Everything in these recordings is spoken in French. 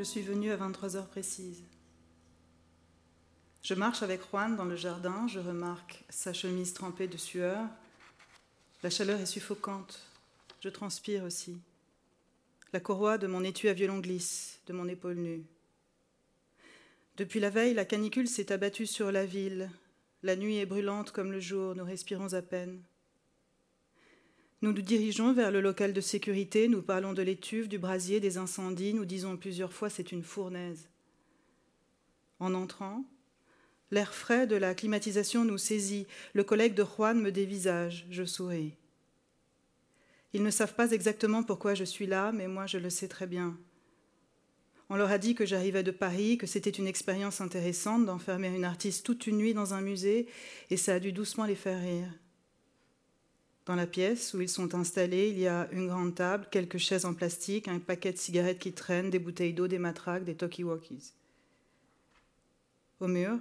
Je suis venue à 23 heures précises. Je marche avec Juan dans le jardin, je remarque sa chemise trempée de sueur. La chaleur est suffocante, je transpire aussi. La courroie de mon étui à violon glisse de mon épaule nue. Depuis la veille, la canicule s'est abattue sur la ville. La nuit est brûlante comme le jour, nous respirons à peine. Nous nous dirigeons vers le local de sécurité, nous parlons de l'étuve, du brasier, des incendies, nous disons plusieurs fois c'est une fournaise. En entrant, l'air frais de la climatisation nous saisit, le collègue de Juan me dévisage, je souris. Ils ne savent pas exactement pourquoi je suis là, mais moi je le sais très bien. On leur a dit que j'arrivais de Paris, que c'était une expérience intéressante d'enfermer une artiste toute une nuit dans un musée, et ça a dû doucement les faire rire. Dans la pièce où ils sont installés, il y a une grande table, quelques chaises en plastique, un paquet de cigarettes qui traînent, des bouteilles d'eau, des matraques, des talkie-walkies. Au mur,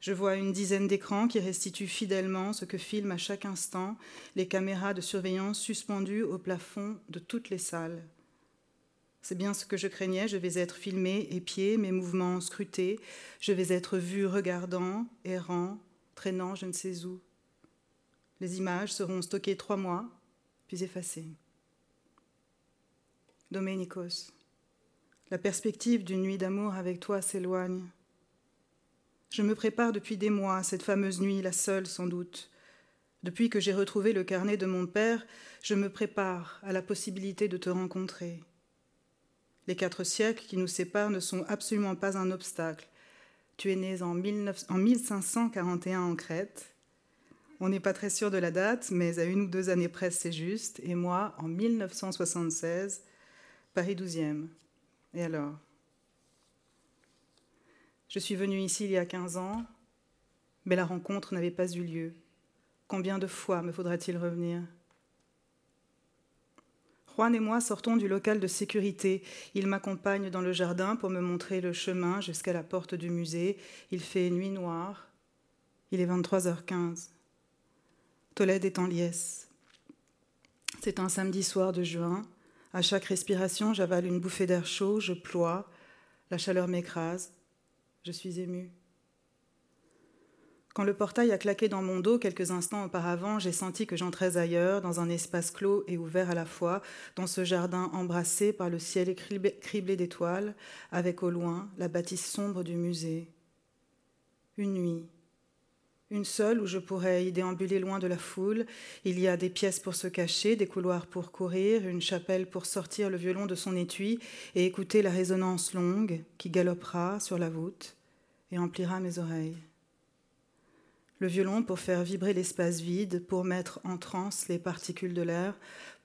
je vois une dizaine d'écrans qui restituent fidèlement ce que filment à chaque instant les caméras de surveillance suspendues au plafond de toutes les salles. C'est bien ce que je craignais, je vais être filmé, épié, mes mouvements scrutés, je vais être vu regardant, errant, traînant je ne sais où. Les images seront stockées trois mois, puis effacées. Doménicos, la perspective d'une nuit d'amour avec toi s'éloigne. Je me prépare depuis des mois à cette fameuse nuit, la seule sans doute. Depuis que j'ai retrouvé le carnet de mon père, je me prépare à la possibilité de te rencontrer. Les quatre siècles qui nous séparent ne sont absolument pas un obstacle. Tu es né en, 1541 en Crète. On n'est pas très sûr de la date, mais à une ou deux années près, c'est juste. Et moi, en 1976, Paris 12e. Et alors? Je suis venue ici il y a 15 ans, mais la rencontre n'avait pas eu lieu. Combien de fois me faudra-t-il revenir? Juan et moi sortons du local de sécurité. Il m'accompagne dans le jardin pour me montrer le chemin jusqu'à la porte du musée. Il fait nuit noire. Il est 23h15. Tolède est en liesse. C'est un samedi soir de juin. À chaque respiration, j'avale une bouffée d'air chaud, je ploie, la chaleur m'écrase. Je suis émue. Quand le portail a claqué dans mon dos quelques instants auparavant, j'ai senti que j'entrais ailleurs, dans un espace clos et ouvert à la fois, dans ce jardin embrassé par le ciel criblé d'étoiles, avec au loin la bâtisse sombre du musée. Une nuit, une seule où je pourrais y déambuler loin de la foule. Il y a des pièces pour se cacher, des couloirs pour courir, une chapelle pour sortir le violon de son étui et écouter la résonance longue qui galopera sur la voûte et emplira mes oreilles. Le violon pour faire vibrer l'espace vide, pour mettre en transe les particules de l'air,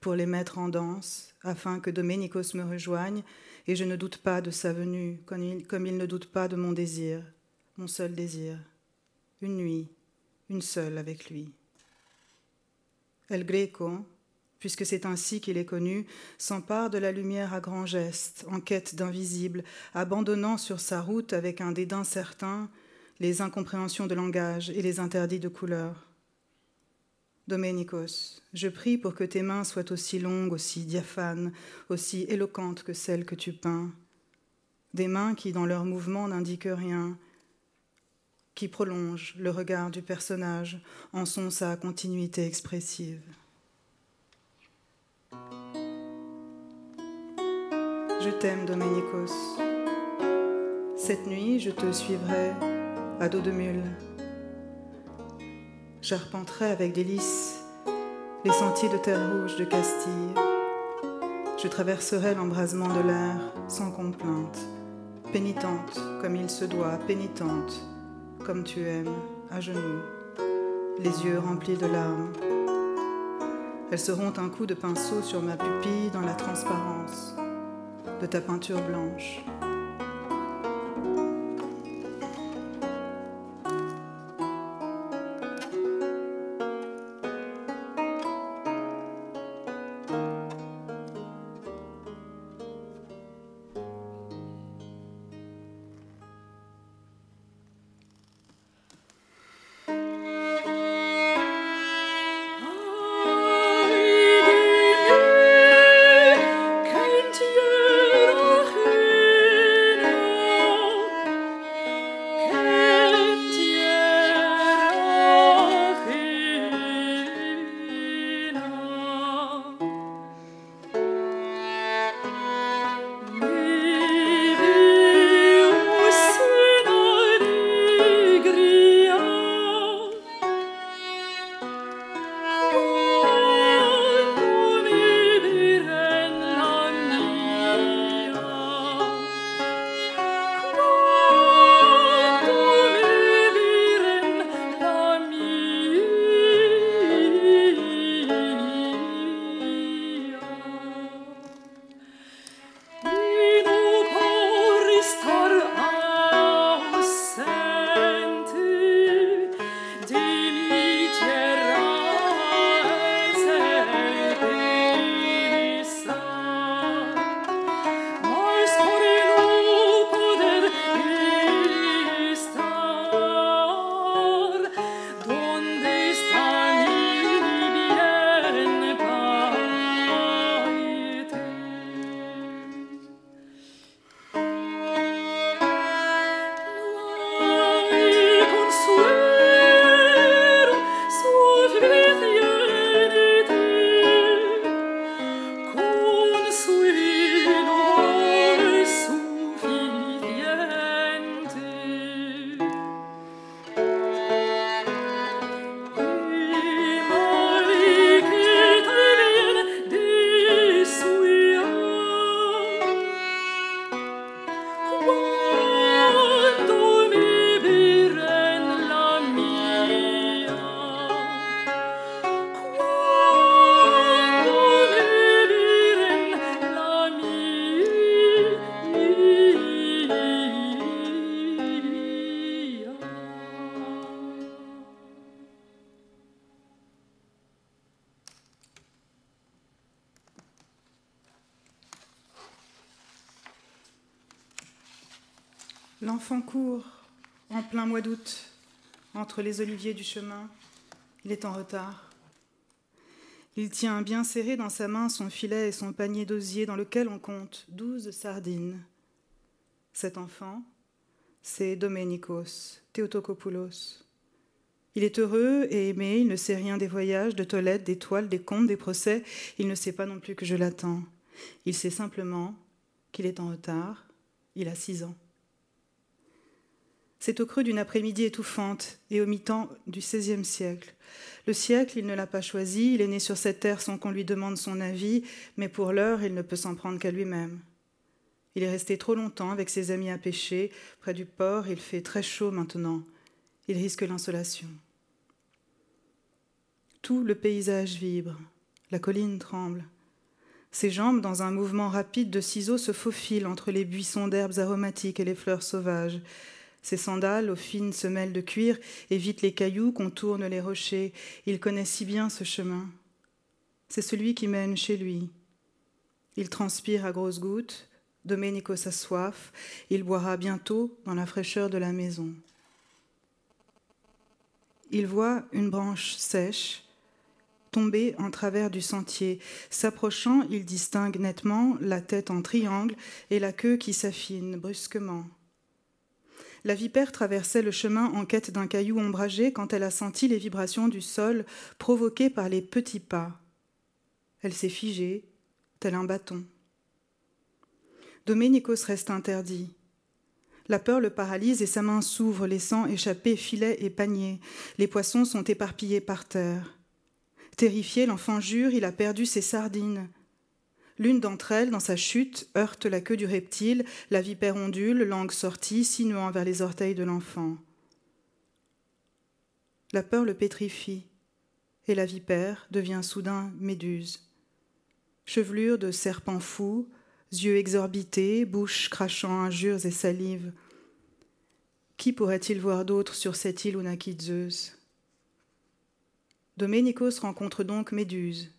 pour les mettre en danse, afin que Doménicos me rejoigne, et je ne doute pas de sa venue, comme il, comme il ne doute pas de mon désir, mon seul désir. Une nuit, une seule avec lui. El Greco, puisque c'est ainsi qu'il est connu, s'empare de la lumière à grands gestes, en quête d'invisible, abandonnant sur sa route avec un dédain certain les incompréhensions de langage et les interdits de couleur. Doménicos, je prie pour que tes mains soient aussi longues, aussi diaphanes, aussi éloquentes que celles que tu peins. Des mains qui, dans leur mouvement, n'indiquent rien, qui prolonge le regard du personnage en son sa continuité expressive. Je t'aime, Doménicos. Cette nuit, je te suivrai à dos de mule. J'arpenterai avec délice les sentiers de terre rouge de Castille. Je traverserai l'embrasement de l'air sans complainte, pénitente comme il se doit, pénitente comme tu aimes, à genoux, les yeux remplis de larmes. Elles seront un coup de pinceau sur ma pupille dans la transparence de ta peinture blanche. L'enfant court en plein mois d'août entre les oliviers du chemin. Il est en retard. Il tient bien serré dans sa main son filet et son panier d'osier dans lequel on compte douze sardines. Cet enfant, c'est Domenikos Theotokopoulos. Il est heureux et aimé, il ne sait rien des voyages, de Tolède, des toiles, des contes, des procès, il ne sait pas non plus que je l'attends. Il sait simplement qu'il est en retard, il a six ans. C'est au creux d'une après-midi étouffante et au mi-temps du XVIe siècle. Le siècle, il ne l'a pas choisi, il est né sur cette terre sans qu'on lui demande son avis, mais pour l'heure, il ne peut s'en prendre qu'à lui-même. Il est resté trop longtemps avec ses amis à pêcher, près du port, il fait très chaud maintenant. Il risque l'insolation. Tout le paysage vibre, la colline tremble. Ses jambes, dans un mouvement rapide de ciseaux, se faufilent entre les buissons d'herbes aromatiques et les fleurs sauvages. Ses sandales, aux fines semelles de cuir, évitent les cailloux, contournent les rochers. Il connaît si bien ce chemin. C'est celui qui mène chez lui. Il transpire à grosses gouttes. Domenico sa soif. Il boira bientôt dans la fraîcheur de la maison. Il voit une branche sèche tomber en travers du sentier. S'approchant, il distingue nettement la tête en triangle et la queue qui s'affine brusquement. La vipère traversait le chemin en quête d'un caillou ombragé quand elle a senti les vibrations du sol provoquées par les petits pas. Elle s'est figée, tel un bâton. Doménicos reste interdit. La peur le paralyse et sa main s'ouvre, laissant échapper filets et paniers. Les poissons sont éparpillés par terre. Terrifié, l'enfant jure, il a perdu ses sardines. L'une d'entre elles, dans sa chute, heurte la queue du reptile, la vipère ondule, langue sortie, sinuant vers les orteils de l'enfant. La peur le pétrifie, et la vipère devient soudain méduse. Chevelure de serpent fou, yeux exorbités, bouche crachant injures et salive. Qui pourrait-il voir d'autre sur cette île où naquit Zeus Doménicos rencontre donc Méduse.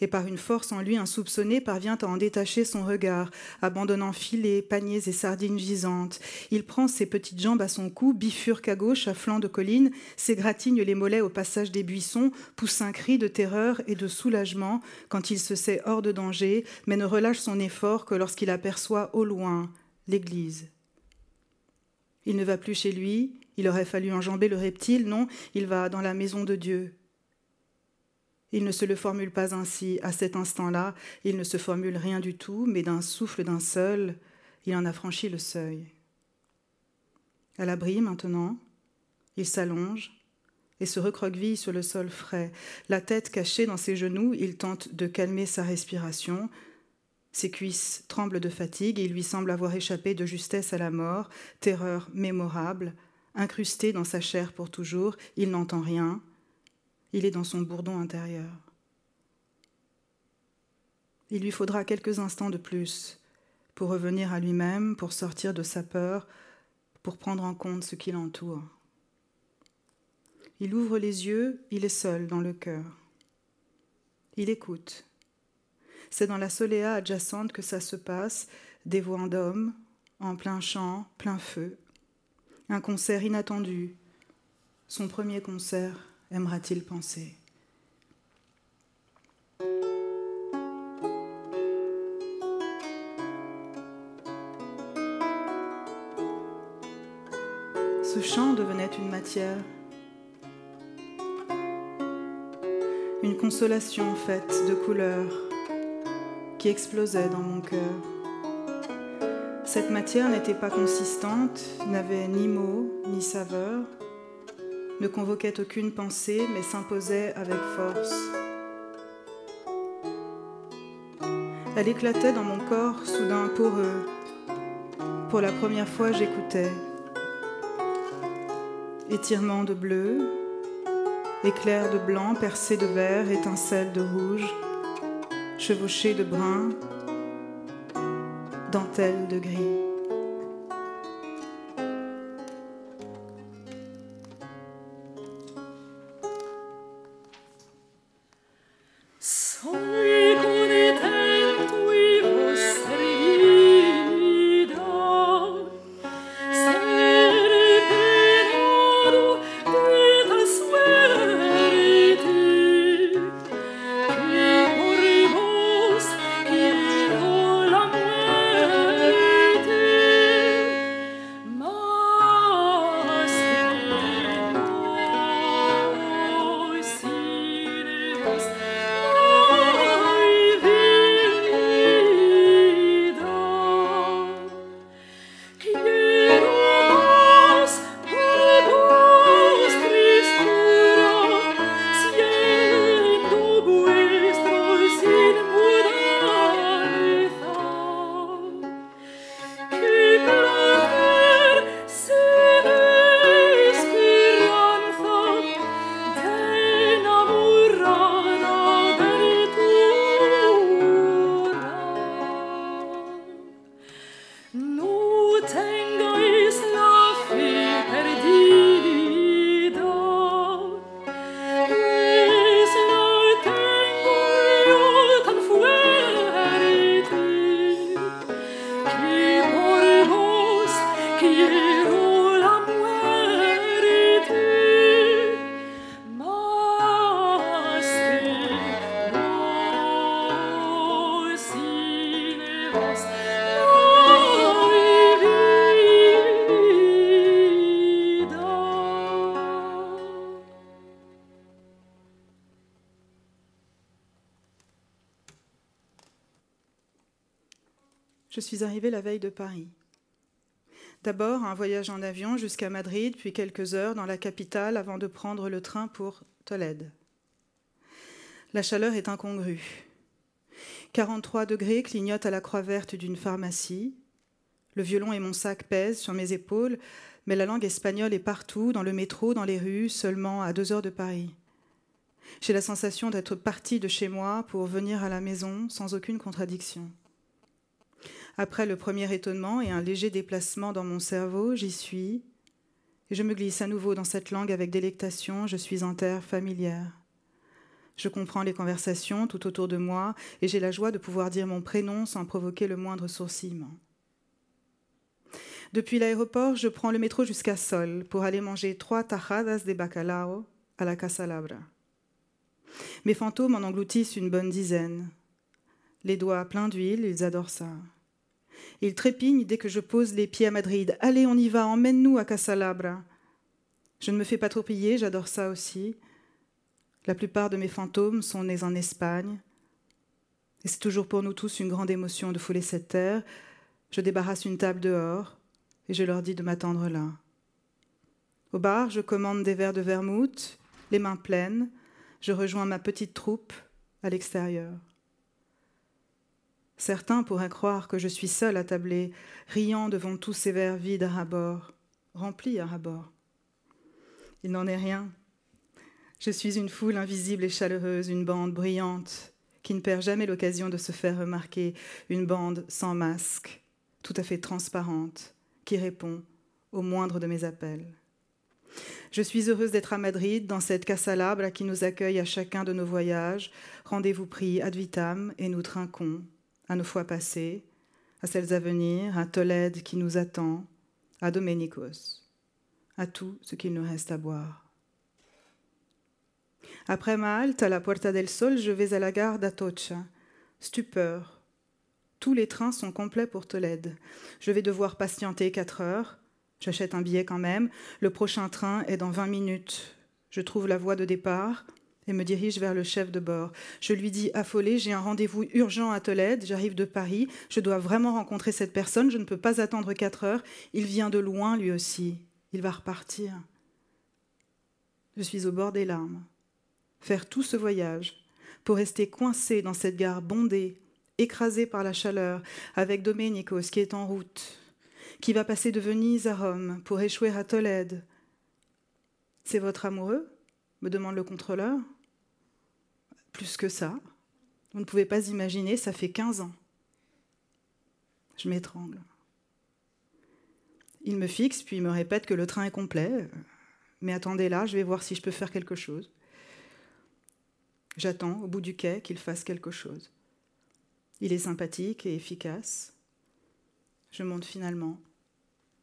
Et par une force en lui insoupçonnée, parvient à en détacher son regard, abandonnant filets, paniers et sardines gisantes. Il prend ses petites jambes à son cou, bifurque à gauche, à flanc de colline, s'égratigne les mollets au passage des buissons, pousse un cri de terreur et de soulagement quand il se sait hors de danger, mais ne relâche son effort que lorsqu'il aperçoit au loin l'église. Il ne va plus chez lui, il aurait fallu enjamber le reptile, non, il va dans la maison de Dieu. Il ne se le formule pas ainsi à cet instant-là, il ne se formule rien du tout, mais d'un souffle d'un seul, il en a franchi le seuil. À l'abri maintenant, il s'allonge et se recroqueville sur le sol frais. La tête cachée dans ses genoux, il tente de calmer sa respiration. Ses cuisses tremblent de fatigue il lui semble avoir échappé de justesse à la mort, terreur mémorable, incrusté dans sa chair pour toujours, il n'entend rien, il est dans son bourdon intérieur. Il lui faudra quelques instants de plus pour revenir à lui-même, pour sortir de sa peur, pour prendre en compte ce qui l'entoure. Il ouvre les yeux, il est seul dans le cœur. Il écoute. C'est dans la soléa adjacente que ça se passe, des voix d'hommes, en plein champ, plein feu, un concert inattendu. Son premier concert, aimera-t-il penser? Ce chant devenait une matière, une consolation faite de couleurs qui explosait dans mon cœur. Cette matière n'était pas consistante, n'avait ni mots, ni saveur, ne convoquait aucune pensée, mais s'imposait avec force. Elle éclatait dans mon corps, soudain poreux. Pour la première fois, j'écoutais. Étirement de bleu, éclair de blanc percé de vert, étincelle de rouge, chevauché de brun, dentelle de gris. je suis arrivée la veille de Paris. D'abord un voyage en avion jusqu'à Madrid, puis quelques heures dans la capitale avant de prendre le train pour Tolède. La chaleur est incongrue. 43 degrés clignotent à la croix verte d'une pharmacie. Le violon et mon sac pèsent sur mes épaules, mais la langue espagnole est partout, dans le métro, dans les rues, seulement à deux heures de Paris. J'ai la sensation d'être partie de chez moi pour venir à la maison sans aucune contradiction. Après le premier étonnement et un léger déplacement dans mon cerveau, j'y suis, et je me glisse à nouveau dans cette langue avec délectation, je suis en terre familière. Je comprends les conversations tout autour de moi, et j'ai la joie de pouvoir dire mon prénom sans provoquer le moindre sourcillement. Depuis l'aéroport, je prends le métro jusqu'à Sol pour aller manger trois tajadas de bacalao à la Casa Labra. Mes fantômes en engloutissent une bonne dizaine. Les doigts pleins d'huile, ils adorent ça. Ils trépignent dès que je pose les pieds à Madrid. Allez, on y va, emmène-nous à Casalabra. Je ne me fais pas trop piller, j'adore ça aussi. La plupart de mes fantômes sont nés en Espagne. Et c'est toujours pour nous tous une grande émotion de fouler cette terre. Je débarrasse une table dehors et je leur dis de m'attendre là. Au bar, je commande des verres de vermouth, les mains pleines. Je rejoins ma petite troupe à l'extérieur. Certains pourraient croire que je suis seule à tabler, riant devant tous ces verres vides à rabord, remplis à rabord. Il n'en est rien. Je suis une foule invisible et chaleureuse, une bande brillante, qui ne perd jamais l'occasion de se faire remarquer, une bande sans masque, tout à fait transparente, qui répond au moindre de mes appels. Je suis heureuse d'être à Madrid, dans cette Casa qui nous accueille à chacun de nos voyages. Rendez-vous pris ad vitam et nous trinquons à nos fois passées, à celles à venir, à Tolède qui nous attend, à Domenicos, à tout ce qu'il nous reste à boire. Après ma halte à la Puerta del Sol, je vais à la gare d'Atocha. Stupeur. Tous les trains sont complets pour Tolède. Je vais devoir patienter quatre heures. J'achète un billet quand même. Le prochain train est dans vingt minutes. Je trouve la voie de départ et me dirige vers le chef de bord. Je lui dis, affolé, j'ai un rendez-vous urgent à Tolède, j'arrive de Paris, je dois vraiment rencontrer cette personne, je ne peux pas attendre quatre heures, il vient de loin lui aussi, il va repartir. Je suis au bord des larmes. Faire tout ce voyage pour rester coincé dans cette gare bondée, écrasé par la chaleur, avec Domenicos qui est en route, qui va passer de Venise à Rome pour échouer à Tolède. C'est votre amoureux? me demande le contrôleur plus que ça. Vous ne pouvez pas imaginer, ça fait 15 ans. Je m'étrangle. Il me fixe, puis il me répète que le train est complet. Mais attendez là, je vais voir si je peux faire quelque chose. J'attends au bout du quai qu'il fasse quelque chose. Il est sympathique et efficace. Je monte finalement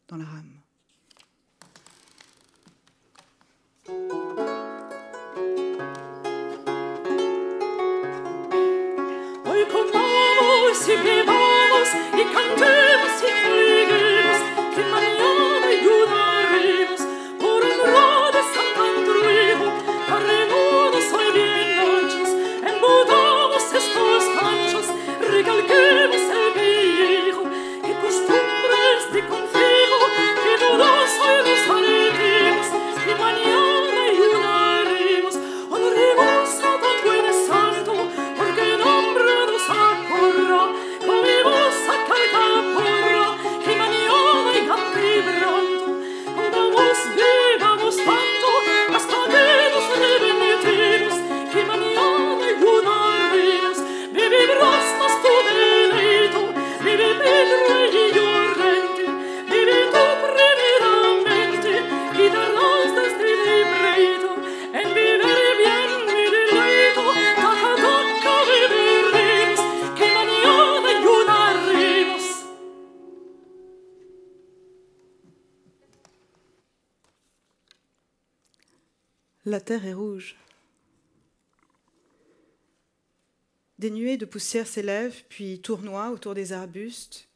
dans la rame. Terre est rouge. Des nuées de poussière s'élèvent, puis tournoient autour des arbustes.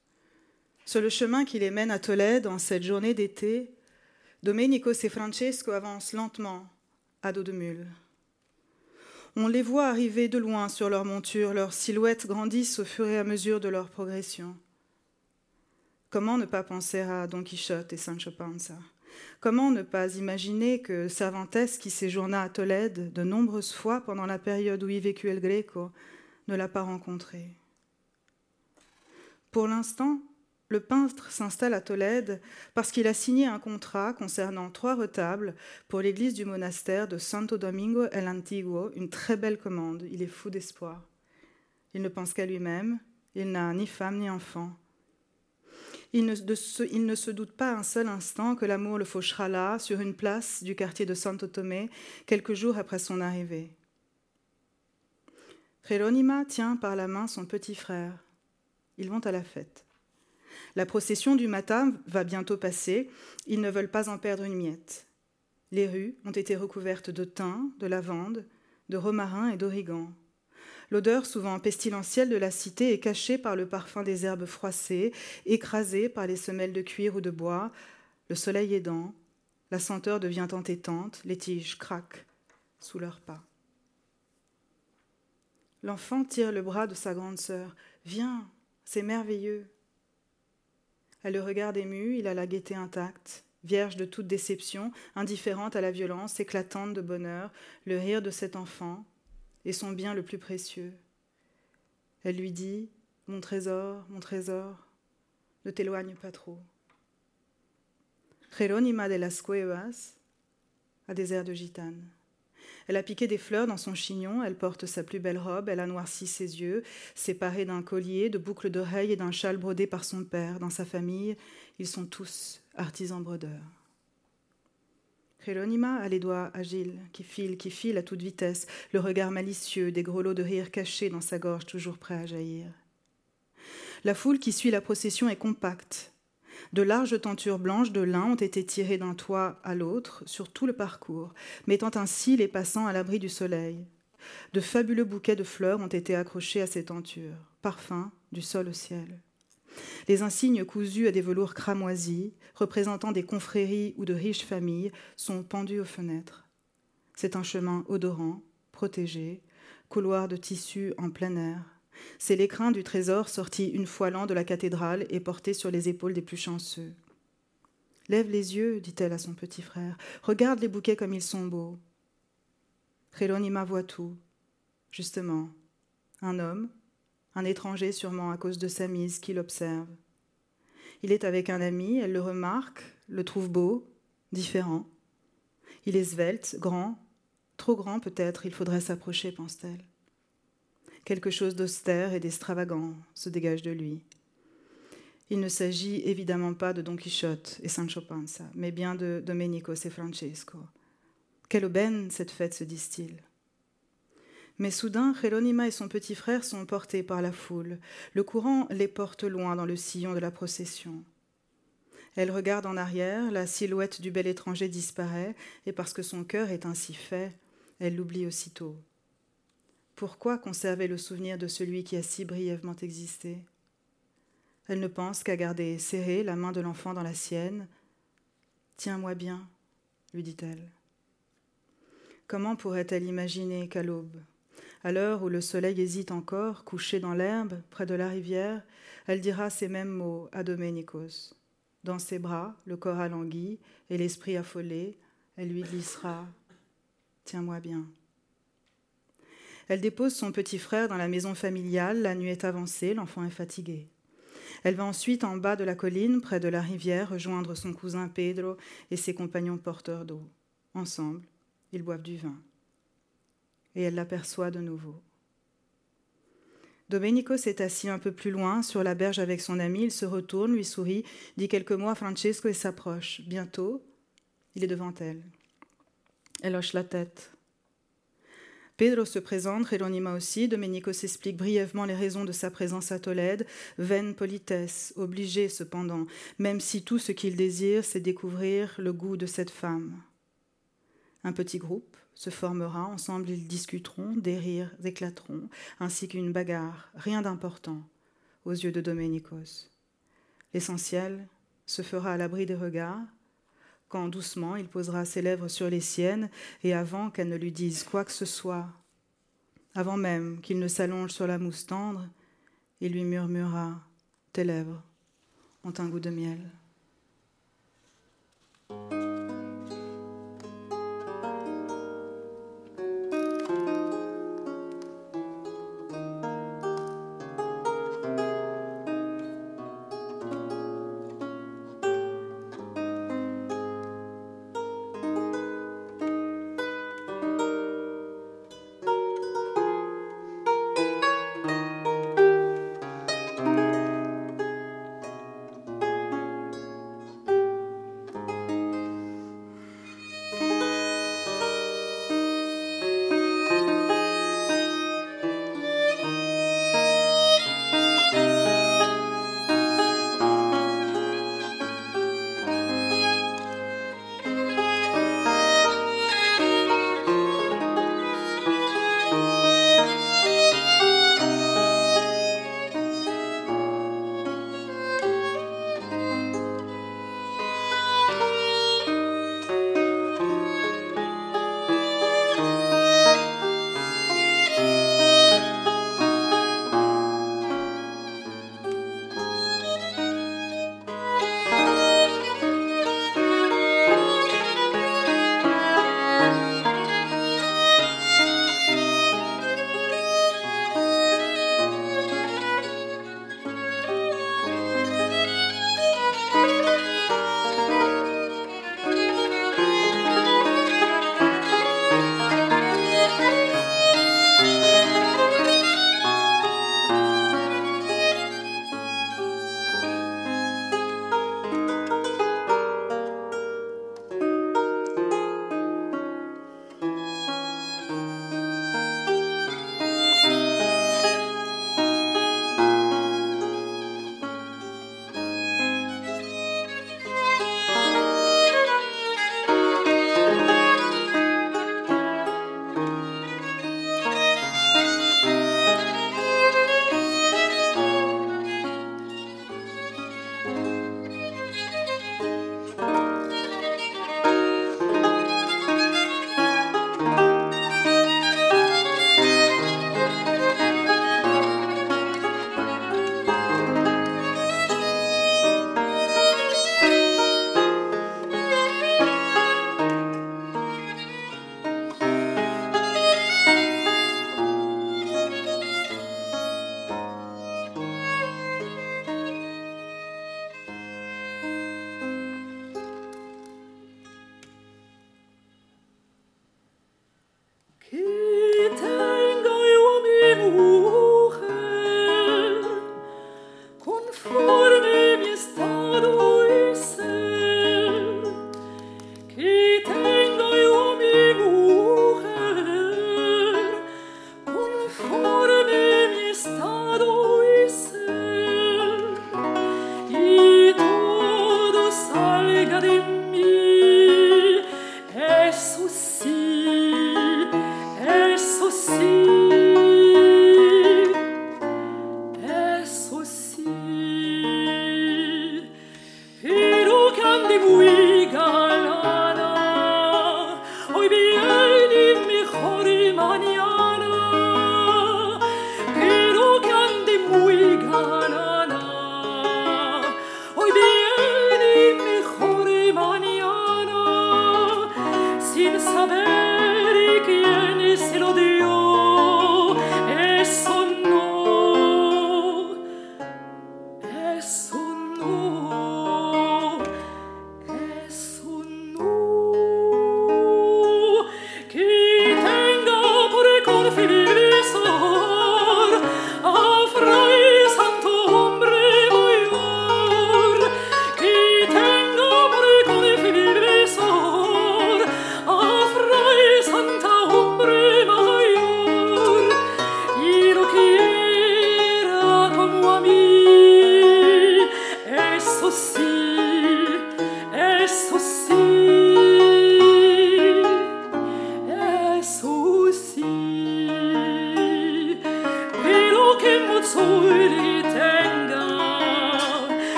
Sur le chemin qui les mène à Tolède en cette journée d'été, Domenicos et Francesco avancent lentement, à dos de mule. On les voit arriver de loin sur leur monture, leurs silhouettes grandissent au fur et à mesure de leur progression. Comment ne pas penser à Don Quichotte et Sancho Panza? Comment ne pas imaginer que Cervantes, qui séjourna à Tolède de nombreuses fois pendant la période où y vécut El Greco, ne l'a pas rencontré Pour l'instant, le peintre s'installe à Tolède parce qu'il a signé un contrat concernant trois retables pour l'église du monastère de Santo Domingo el Antiguo, une très belle commande. Il est fou d'espoir. Il ne pense qu'à lui-même, il n'a ni femme ni enfant. Il ne, se doute pas un seul instant que l'amour le fauchera là, sur une place du quartier de Santo Tomé, quelques jours après son arrivée. Jeronima tient par la main son petit frère. Ils vont à la fête. La procession du matin va bientôt passer. Ils ne veulent pas en perdre une miette. Les rues ont été recouvertes de thym, de lavande, de romarin et d'origan. L'odeur souvent pestilentielle de la cité est cachée par le parfum des herbes froissées, écrasées par les semelles de cuir ou de bois. Le soleil aidant, la senteur devient entêtante, les tiges craquent sous leurs pas. L'enfant tire le bras de sa grande sœur. Viens, c'est merveilleux. Elle le regarde ému, il a la gaieté intacte, vierge de toute déception, indifférente à la violence, éclatante de bonheur, le rire de cet enfant est son bien le plus précieux. Elle lui dit Mon trésor, mon trésor, ne t'éloigne pas trop. Jerónima de las Cuevas a des airs de gitane. Elle a piqué des fleurs dans son chignon, elle porte sa plus belle robe, elle a noirci ses yeux, séparés d'un collier, de boucles d'oreilles et d'un châle brodé par son père. Dans sa famille, ils sont tous artisans brodeurs. A les doigts agiles, qui filent, qui filent à toute vitesse, le regard malicieux, des grelots de rire cachés dans sa gorge toujours prêts à jaillir. La foule qui suit la procession est compacte. De larges tentures blanches de lin ont été tirées d'un toit à l'autre sur tout le parcours, mettant ainsi les passants à l'abri du soleil. De fabuleux bouquets de fleurs ont été accrochés à ces tentures, parfums du sol au ciel. Les insignes cousus à des velours cramoisis, représentant des confréries ou de riches familles, sont pendus aux fenêtres. C'est un chemin odorant, protégé, couloir de tissu en plein air, c'est l'écrin du trésor sorti une fois l'an de la cathédrale et porté sur les épaules des plus chanceux. Lève les yeux, dit-elle à son petit frère. Regarde les bouquets comme ils sont beaux. Jeronima voit tout. Justement, un homme, un étranger sûrement à cause de sa mise, qui l'observe. Il est avec un ami, elle le remarque, le trouve beau, différent. Il est svelte, grand, trop grand peut-être, il faudrait s'approcher, pense-t-elle. Quelque chose d'austère et d'extravagant se dégage de lui. Il ne s'agit évidemment pas de Don Quichotte et Sancho Panza, mais bien de Domenico et Francesco. Quelle aubaine cette fête, se disent-ils. Mais soudain, Jeronima et son petit frère sont portés par la foule. Le courant les porte loin dans le sillon de la procession. Elle regarde en arrière, la silhouette du bel étranger disparaît, et parce que son cœur est ainsi fait, elle l'oublie aussitôt. Pourquoi conserver le souvenir de celui qui a si brièvement existé? Elle ne pense qu'à garder serrée la main de l'enfant dans la sienne. Tiens-moi bien, lui dit-elle. Comment pourrait-elle imaginer qu'à l'aube, à l'heure où le soleil hésite encore, couché dans l'herbe, près de la rivière, elle dira ces mêmes mots à Doménicos. Dans ses bras, le corps alangui et l'esprit affolé, elle lui glissera Tiens-moi bien. Elle dépose son petit frère dans la maison familiale, la nuit est avancée, l'enfant est fatigué. Elle va ensuite en bas de la colline, près de la rivière, rejoindre son cousin Pedro et ses compagnons porteurs d'eau. Ensemble, ils boivent du vin. Et elle l'aperçoit de nouveau. Domenico s'est assis un peu plus loin, sur la berge avec son ami. Il se retourne, lui sourit, dit quelques mots à Francesco et s'approche. Bientôt, il est devant elle. Elle hoche la tête. Pedro se présente, Jeronima aussi. Domenico s'explique brièvement les raisons de sa présence à Tolède. Vaine politesse, obligée cependant, même si tout ce qu'il désire, c'est découvrir le goût de cette femme. Un petit groupe se formera, ensemble ils discuteront, des rires éclateront, ainsi qu'une bagarre, rien d'important aux yeux de Domenicos. L'essentiel se fera à l'abri des regards, quand doucement il posera ses lèvres sur les siennes, et avant qu'elle ne lui dise quoi que ce soit, avant même qu'il ne s'allonge sur la mousse tendre, il lui murmura Tes lèvres ont un goût de miel.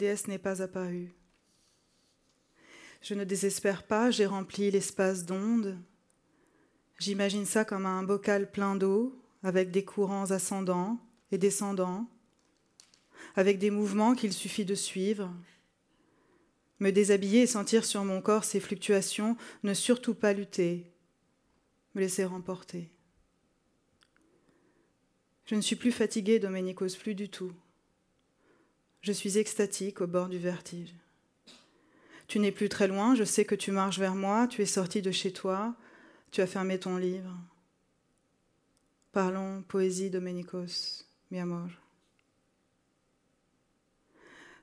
Déesse n'est pas apparue. Je ne désespère pas, j'ai rempli l'espace d'ondes. J'imagine ça comme un bocal plein d'eau, avec des courants ascendants et descendants, avec des mouvements qu'il suffit de suivre. Me déshabiller et sentir sur mon corps ces fluctuations, ne surtout pas lutter, me laisser remporter. Je ne suis plus fatiguée, Doménicos, plus du tout. Je suis extatique au bord du vertige. Tu n'es plus très loin, je sais que tu marches vers moi, tu es sorti de chez toi, tu as fermé ton livre. Parlons poésie, Doménicos, mi amor.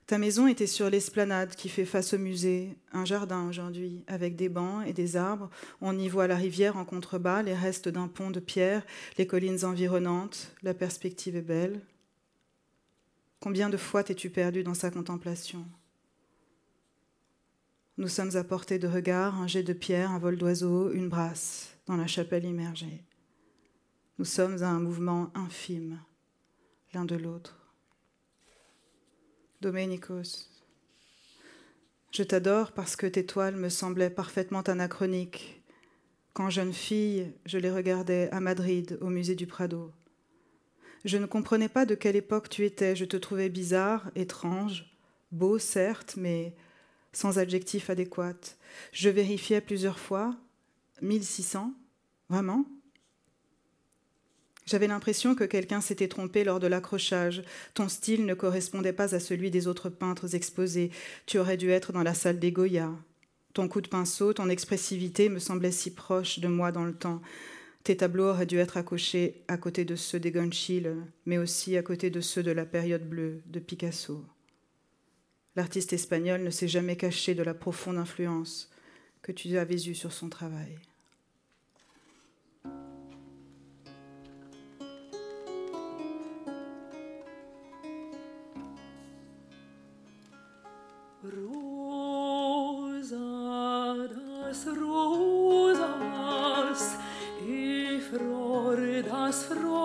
Ta maison était sur l'esplanade qui fait face au musée, un jardin aujourd'hui, avec des bancs et des arbres. On y voit la rivière en contrebas, les restes d'un pont de pierre, les collines environnantes. La perspective est belle. Combien de fois t'es-tu perdu dans sa contemplation? Nous sommes à portée de regard, un jet de pierre, un vol d'oiseau, une brasse, dans la chapelle immergée. Nous sommes à un mouvement infime, l'un de l'autre. Doménicos. Je t'adore parce que tes toiles me semblaient parfaitement anachroniques. Quand jeune fille, je les regardais à Madrid, au musée du Prado. Je ne comprenais pas de quelle époque tu étais, je te trouvais bizarre, étrange, beau certes, mais sans adjectif adéquat. Je vérifiais plusieurs fois. 1600 Vraiment? J'avais l'impression que quelqu'un s'était trompé lors de l'accrochage. Ton style ne correspondait pas à celui des autres peintres exposés. Tu aurais dû être dans la salle des Goya. Ton coup de pinceau, ton expressivité me semblaient si proches de moi dans le temps. Tes tableaux auraient dû être accrochés à côté de ceux des Gonchil, mais aussi à côté de ceux de la période bleue de Picasso. L'artiste espagnol ne s'est jamais caché de la profonde influence que tu avais eue sur son travail. froh.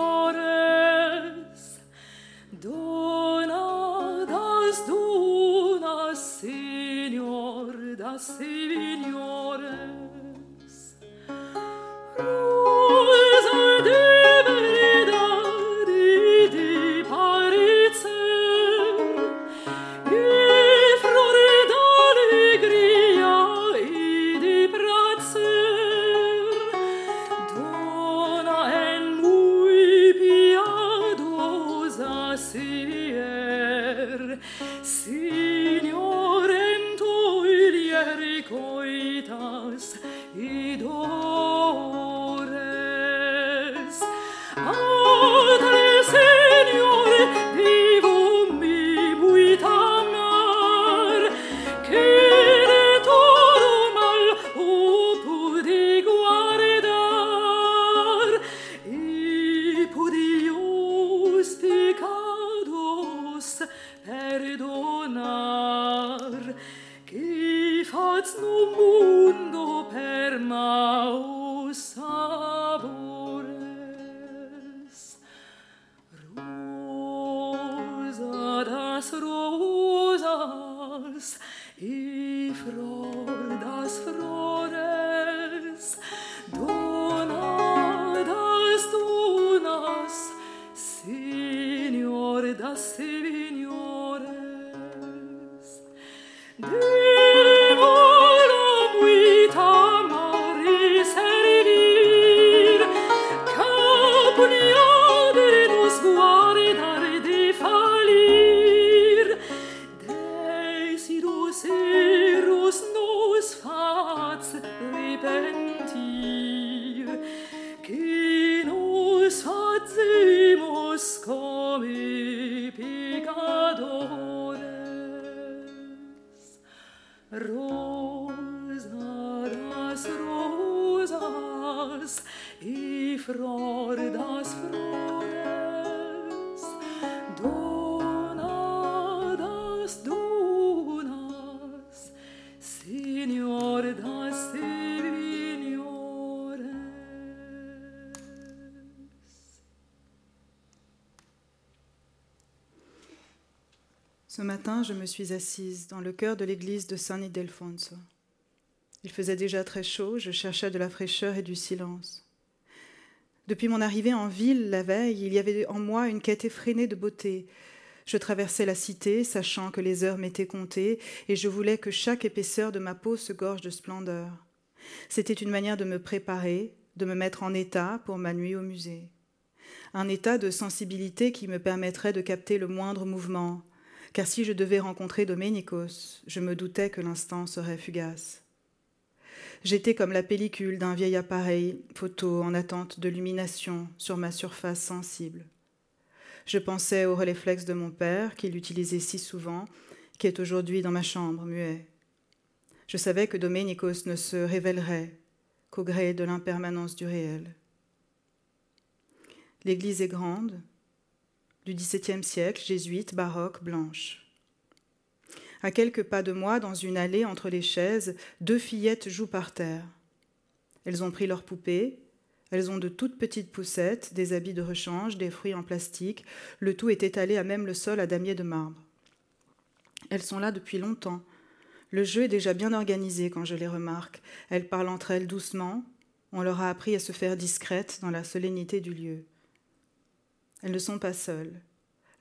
Rosa, las rosas y flores Ce matin, je me suis assise dans le cœur de l'église de San Ildefonso. Il faisait déjà très chaud, je cherchais de la fraîcheur et du silence. Depuis mon arrivée en ville la veille, il y avait en moi une quête effrénée de beauté. Je traversais la cité, sachant que les heures m'étaient comptées, et je voulais que chaque épaisseur de ma peau se gorge de splendeur. C'était une manière de me préparer, de me mettre en état pour ma nuit au musée. Un état de sensibilité qui me permettrait de capter le moindre mouvement, car si je devais rencontrer Doménicos, je me doutais que l'instant serait fugace. J'étais comme la pellicule d'un vieil appareil photo en attente de lumination sur ma surface sensible. Je pensais au réflexe de mon père, qu'il utilisait si souvent, qui est aujourd'hui dans ma chambre, muet. Je savais que Doménicos ne se révélerait qu'au gré de l'impermanence du réel. L'église est grande, du XVIIe siècle, jésuite, baroque, blanche. À quelques pas de moi, dans une allée entre les chaises, deux fillettes jouent par terre. Elles ont pris leurs poupées, elles ont de toutes petites poussettes, des habits de rechange, des fruits en plastique, le tout est étalé à même le sol à damier de marbre. Elles sont là depuis longtemps. Le jeu est déjà bien organisé quand je les remarque. Elles parlent entre elles doucement. On leur a appris à se faire discrètes dans la solennité du lieu. Elles ne sont pas seules.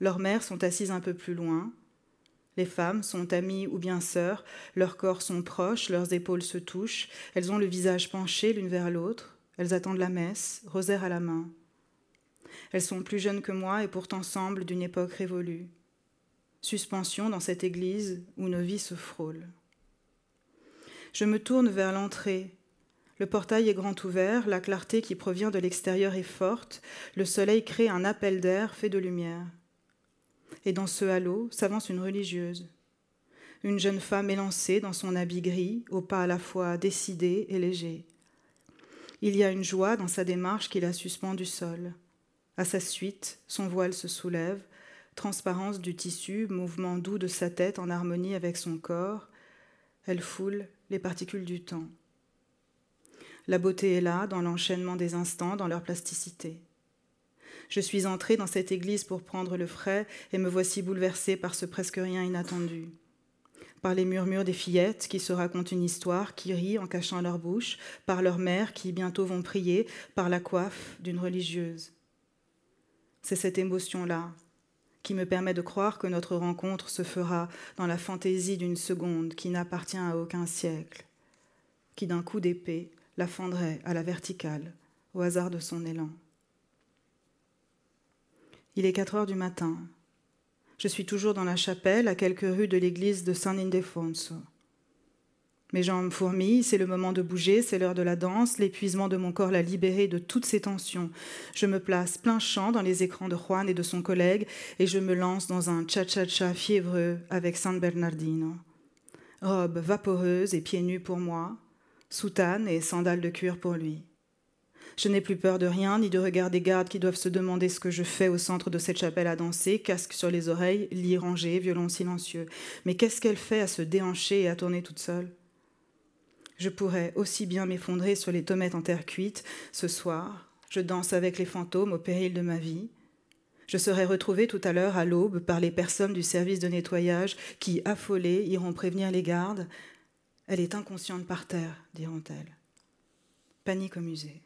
Leurs mères sont assises un peu plus loin. Les femmes sont amies ou bien sœurs, leurs corps sont proches, leurs épaules se touchent, elles ont le visage penché l'une vers l'autre, elles attendent la messe, rosaire à la main. Elles sont plus jeunes que moi et pourtant semblent d'une époque révolue. Suspension dans cette église où nos vies se frôlent. Je me tourne vers l'entrée. Le portail est grand ouvert, la clarté qui provient de l'extérieur est forte, le soleil crée un appel d'air fait de lumière et dans ce halo s'avance une religieuse. Une jeune femme élancée dans son habit gris, au pas à la fois décidé et léger. Il y a une joie dans sa démarche qui la suspend du sol. À sa suite, son voile se soulève, transparence du tissu, mouvement doux de sa tête en harmonie avec son corps. Elle foule les particules du temps. La beauté est là, dans l'enchaînement des instants, dans leur plasticité. Je suis entrée dans cette église pour prendre le frais et me voici bouleversée par ce presque rien inattendu. Par les murmures des fillettes qui se racontent une histoire, qui rient en cachant leur bouche, par leurs mères qui bientôt vont prier, par la coiffe d'une religieuse. C'est cette émotion-là qui me permet de croire que notre rencontre se fera dans la fantaisie d'une seconde qui n'appartient à aucun siècle, qui d'un coup d'épée la fendrait à la verticale, au hasard de son élan. Il est quatre heures du matin. Je suis toujours dans la chapelle, à quelques rues de l'église de San Ildefonso. Mes jambes fourmillent, c'est le moment de bouger, c'est l'heure de la danse, l'épuisement de mon corps l'a libéré de toutes ses tensions. Je me place plein champ dans les écrans de Juan et de son collègue et je me lance dans un cha-cha-cha fiévreux avec San Bernardino. Robe vaporeuse et pieds nus pour moi, soutane et sandales de cuir pour lui. Je n'ai plus peur de rien, ni de regard des gardes qui doivent se demander ce que je fais au centre de cette chapelle à danser, casque sur les oreilles, lit rangé, violon silencieux. Mais qu'est-ce qu'elle fait à se déhancher et à tourner toute seule? Je pourrais aussi bien m'effondrer sur les tomates en terre cuite. Ce soir, je danse avec les fantômes au péril de ma vie. Je serai retrouvée tout à l'heure à l'aube par les personnes du service de nettoyage qui, affolées, iront prévenir les gardes. Elle est inconsciente par terre, diront-elles. Panique au musée.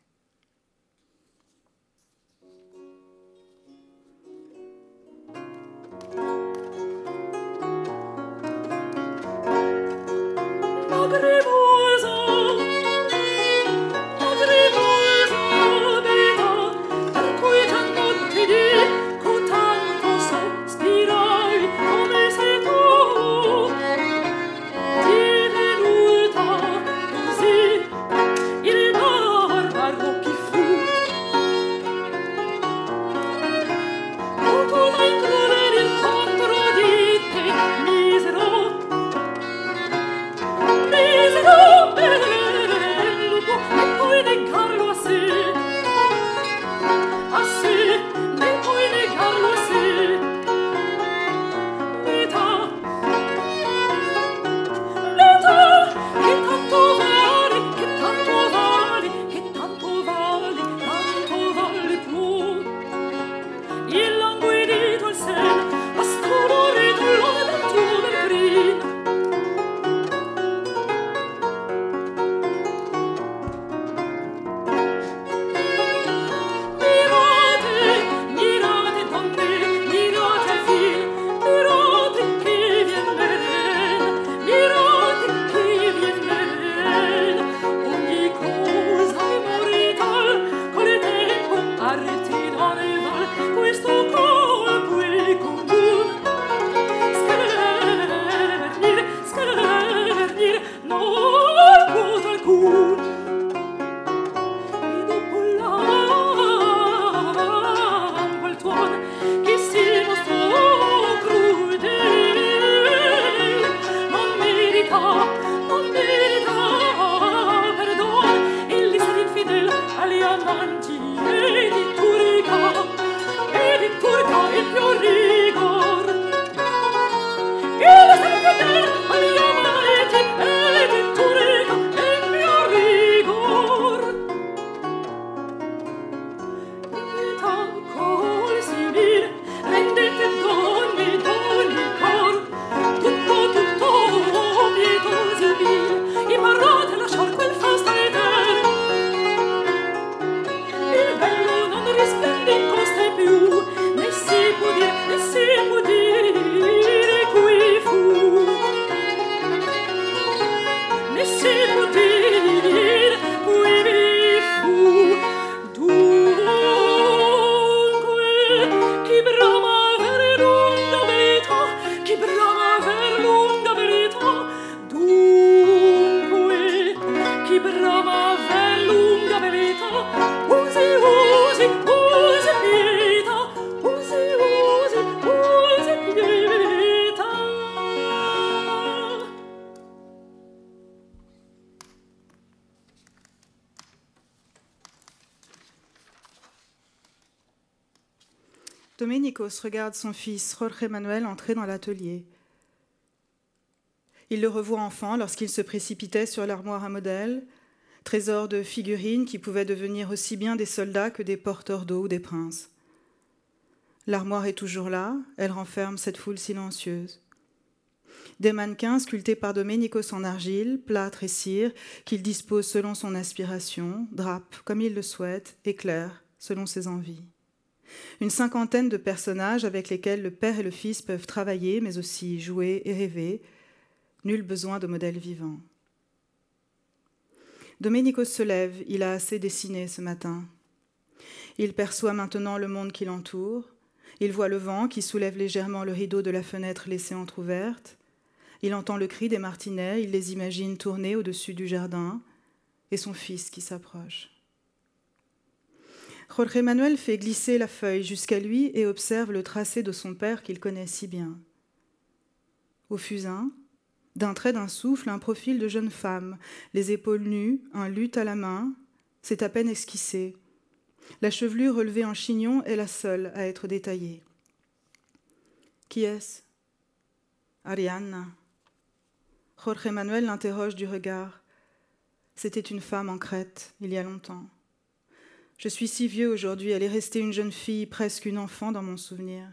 Regarde son fils Jorge Manuel entrer dans l'atelier. Il le revoit enfant lorsqu'il se précipitait sur l'armoire à modèle, trésor de figurines qui pouvaient devenir aussi bien des soldats que des porteurs d'eau ou des princes. L'armoire est toujours là, elle renferme cette foule silencieuse. Des mannequins sculptés par Domenicos en argile, plâtre et cire, qu'il dispose selon son aspiration, drapent comme il le souhaite, éclairent selon ses envies. Une cinquantaine de personnages avec lesquels le père et le fils peuvent travailler, mais aussi jouer et rêver. Nul besoin de modèle vivant. Domenicos se lève, il a assez dessiné ce matin. Il perçoit maintenant le monde qui l'entoure. Il voit le vent qui soulève légèrement le rideau de la fenêtre laissée entr'ouverte. Il entend le cri des martinets, il les imagine tourner au-dessus du jardin, et son fils qui s'approche. Jorge Manuel fait glisser la feuille jusqu'à lui et observe le tracé de son père qu'il connaît si bien. Au fusain, d'un trait d'un souffle, un profil de jeune femme, les épaules nues, un luth à la main, c'est à peine esquissé. La chevelure relevée en chignon est la seule à être détaillée. Qui est-ce? Arianna. Jorge Manuel l'interroge du regard. C'était une femme en Crète, il y a longtemps. Je suis si vieux aujourd'hui, elle est restée une jeune fille, presque une enfant dans mon souvenir.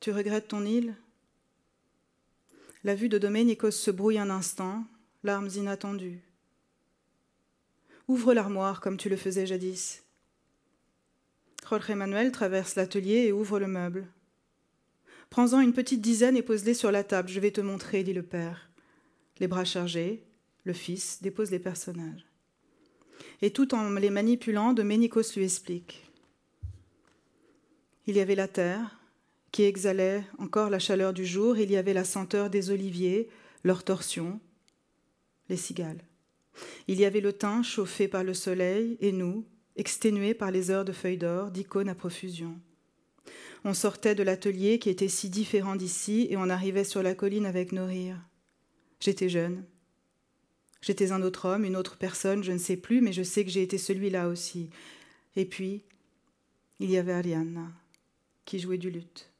Tu regrettes ton île? La vue de Domenicos se brouille un instant, larmes inattendues. Ouvre l'armoire comme tu le faisais jadis. Jorge Manuel traverse l'atelier et ouvre le meuble. Prends-en une petite dizaine et pose-les sur la table, je vais te montrer, dit le père. Les bras chargés, le fils dépose les personnages et tout en les manipulant, Doménicos lui explique. Il y avait la terre, qui exhalait encore la chaleur du jour, il y avait la senteur des oliviers, leurs torsions, les cigales. Il y avait le teint chauffé par le soleil, et nous, exténués par les heures de feuilles d'or, d'icônes à profusion. On sortait de l'atelier qui était si différent d'ici, et on arrivait sur la colline avec nos rires. J'étais jeune, J'étais un autre homme, une autre personne, je ne sais plus, mais je sais que j'ai été celui-là aussi. Et puis, il y avait Arianna, qui jouait du luth,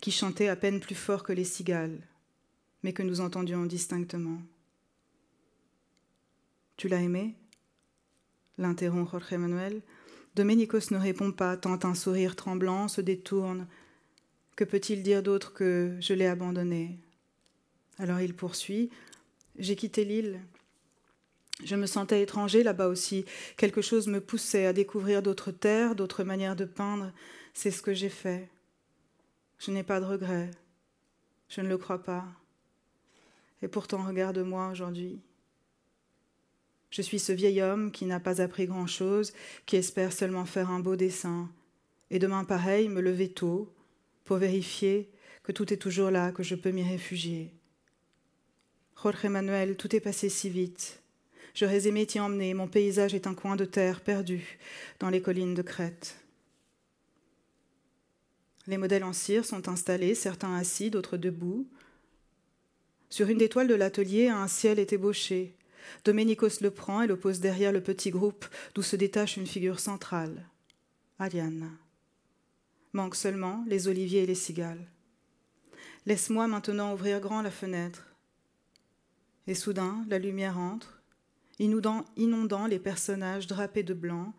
qui chantait à peine plus fort que les cigales, mais que nous entendions distinctement. Tu l'as aimé? L'interrompt Jorge Manuel. Domenicos ne répond pas, tant un sourire tremblant se détourne. Que peut-il dire d'autre que je l'ai abandonné? Alors il poursuit J'ai quitté l'île je me sentais étranger là-bas aussi. Quelque chose me poussait à découvrir d'autres terres, d'autres manières de peindre. C'est ce que j'ai fait. Je n'ai pas de regrets. Je ne le crois pas. Et pourtant, regarde-moi aujourd'hui. Je suis ce vieil homme qui n'a pas appris grand-chose, qui espère seulement faire un beau dessin, et demain pareil me lever tôt pour vérifier que tout est toujours là, que je peux m'y réfugier. Jorge Manuel, tout est passé si vite. J'aurais aimé t'y emmener. Mon paysage est un coin de terre perdu dans les collines de Crète. Les modèles en cire sont installés, certains assis, d'autres debout. Sur une des toiles de l'atelier, un ciel est ébauché. Domenicos le prend et le pose derrière le petit groupe d'où se détache une figure centrale. Ariane. Manquent seulement les oliviers et les cigales. Laisse-moi maintenant ouvrir grand la fenêtre. Et soudain, la lumière entre inondant, les personnages drapés de blanc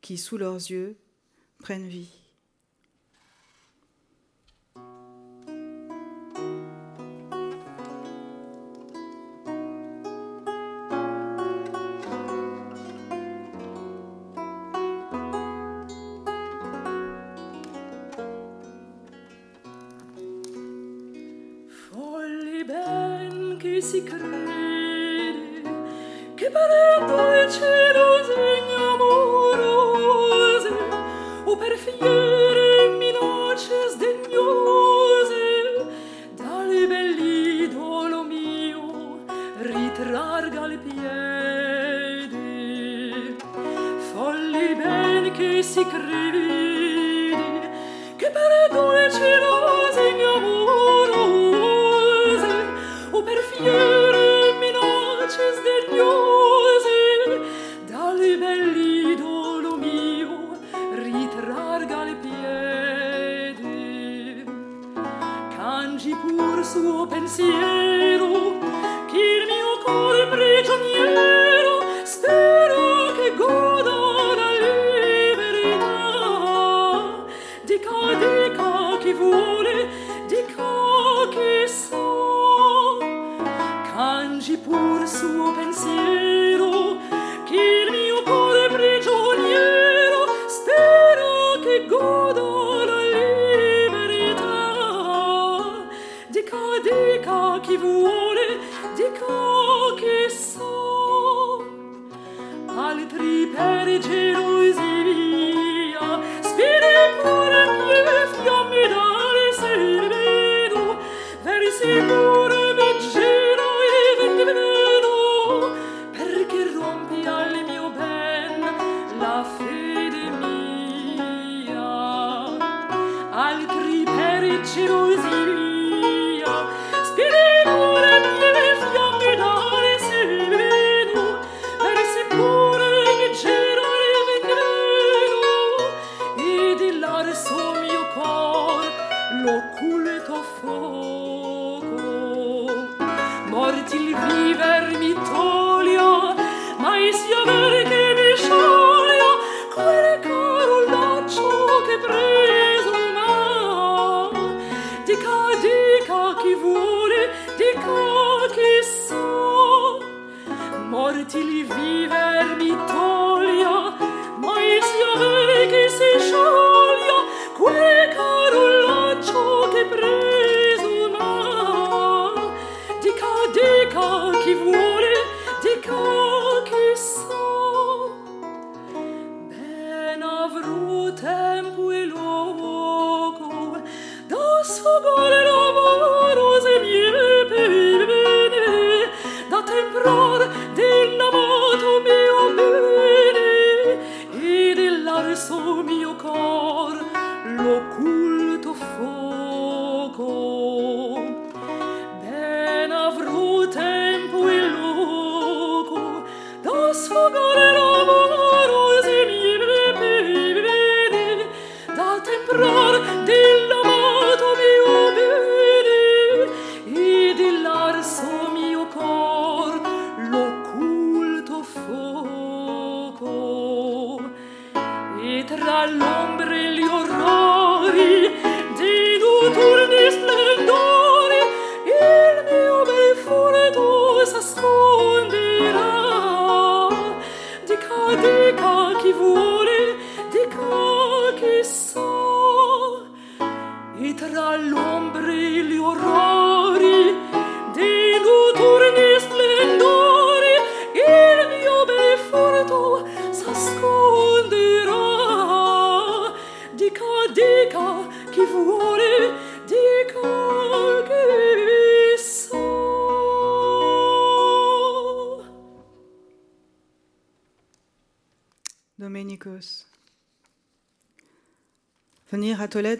qui, sous leurs yeux, prennent vie.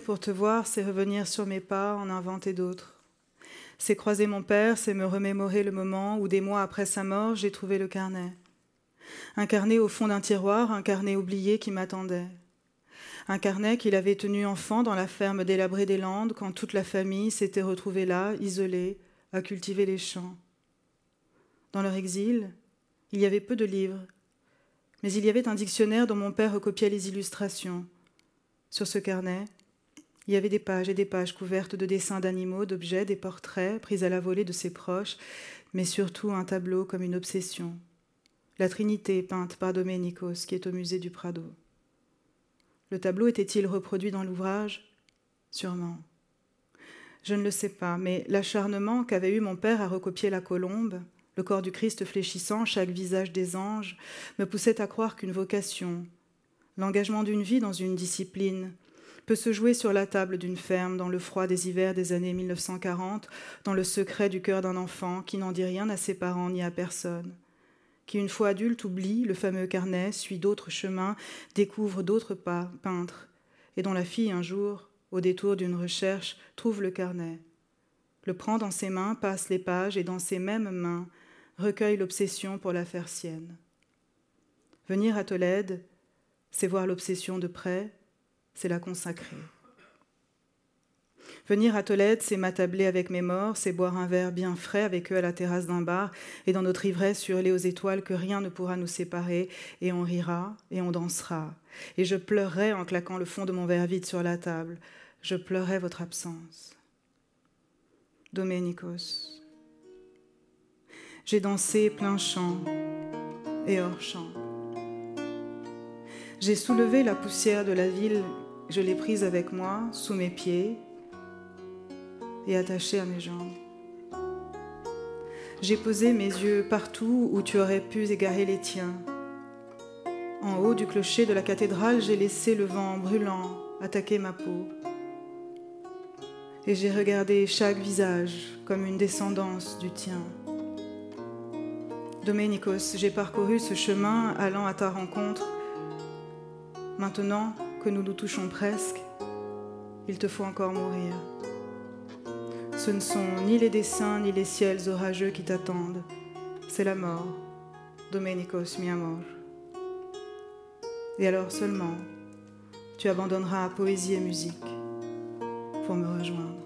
Pour te voir, c'est revenir sur mes pas, en inventer d'autres. C'est croiser mon père, c'est me remémorer le moment où, des mois après sa mort, j'ai trouvé le carnet. Un carnet au fond d'un tiroir, un carnet oublié qui m'attendait. Un carnet qu'il avait tenu enfant dans la ferme délabrée des Landes quand toute la famille s'était retrouvée là, isolée, à cultiver les champs. Dans leur exil, il y avait peu de livres, mais il y avait un dictionnaire dont mon père recopiait les illustrations. Sur ce carnet, il y avait des pages et des pages couvertes de dessins d'animaux, d'objets, des portraits pris à la volée de ses proches, mais surtout un tableau comme une obsession. La Trinité peinte par Doménicos, qui est au musée du Prado. Le tableau était-il reproduit dans l'ouvrage? Sûrement. Je ne le sais pas, mais l'acharnement qu'avait eu mon père à recopier la colombe, le corps du Christ fléchissant, chaque visage des anges, me poussait à croire qu'une vocation, l'engagement d'une vie dans une discipline, se jouer sur la table d'une ferme dans le froid des hivers des années 1940, dans le secret du cœur d'un enfant qui n'en dit rien à ses parents ni à personne, qui une fois adulte oublie le fameux carnet, suit d'autres chemins, découvre d'autres pas, peintres, et dont la fille un jour, au détour d'une recherche, trouve le carnet, le prend dans ses mains, passe les pages et dans ses mêmes mains recueille l'obsession pour la faire sienne. Venir à Tolède, c'est voir l'obsession de près, c'est la consacrer. Venir à Tolède, c'est m'attabler avec mes morts, c'est boire un verre bien frais avec eux à la terrasse d'un bar, et dans notre ivresse hurler aux étoiles que rien ne pourra nous séparer, et on rira, et on dansera. Et je pleurerai en claquant le fond de mon verre vide sur la table. Je pleurerai votre absence. Doménicos. J'ai dansé plein champ et hors champ. J'ai soulevé la poussière de la ville, je l'ai prise avec moi, sous mes pieds, et attaché à mes jambes. J'ai posé mes yeux partout où tu aurais pu égarer les tiens. En haut du clocher de la cathédrale, j'ai laissé le vent brûlant attaquer ma peau. Et j'ai regardé chaque visage comme une descendance du tien. Doménicos, j'ai parcouru ce chemin allant à ta rencontre. Maintenant que nous nous touchons presque, il te faut encore mourir. Ce ne sont ni les dessins ni les ciels orageux qui t'attendent, c'est la mort. Domenicos mi amor. Et alors seulement, tu abandonneras poésie et musique pour me rejoindre.